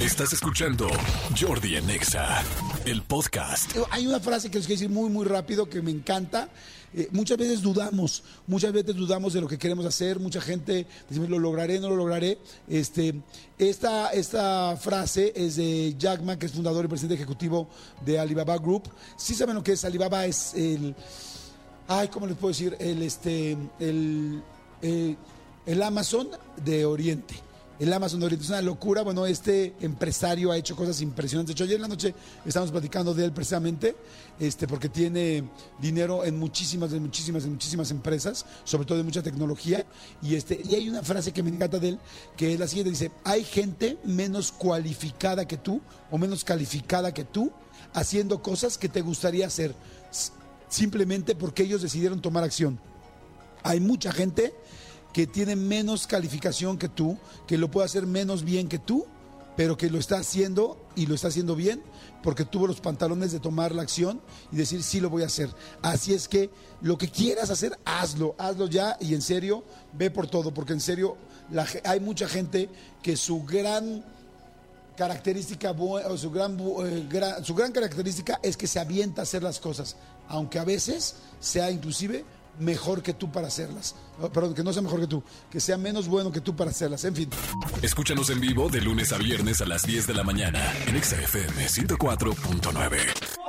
Estás escuchando Jordi Anexa, el podcast. Hay una frase que les quiero decir muy, muy rápido que me encanta. Eh, muchas veces dudamos, muchas veces dudamos de lo que queremos hacer, mucha gente dice, lo lograré, no lo lograré. Este, esta, esta frase es de Jack Ma, que es fundador y presidente ejecutivo de Alibaba Group. Sí saben lo que es Alibaba, es el, ay, ¿cómo les puedo decir? El, este, el, eh, el Amazon de Oriente el Amazon Oriente. Es una locura. Bueno, este empresario ha hecho cosas impresionantes. De hecho, ayer en la noche estamos platicando de él precisamente, este, porque tiene dinero en muchísimas, en muchísimas, en muchísimas empresas, sobre todo de mucha tecnología. Y, este, y hay una frase que me encanta de él, que es la siguiente: dice, hay gente menos cualificada que tú o menos calificada que tú haciendo cosas que te gustaría hacer simplemente porque ellos decidieron tomar acción. Hay mucha gente que tiene menos calificación que tú, que lo puede hacer menos bien que tú, pero que lo está haciendo y lo está haciendo bien porque tuvo los pantalones de tomar la acción y decir sí lo voy a hacer. Así es que lo que quieras hacer, hazlo, hazlo ya y en serio, ve por todo, porque en serio hay mucha gente que su gran característica su gran, eh, su gran característica es que se avienta a hacer las cosas, aunque a veces sea inclusive mejor que tú para hacerlas. Perdón, que no sea mejor que tú, que sea menos bueno que tú para hacerlas. En fin. Escúchanos en vivo de lunes a viernes a las 10 de la mañana en XFM 104.9.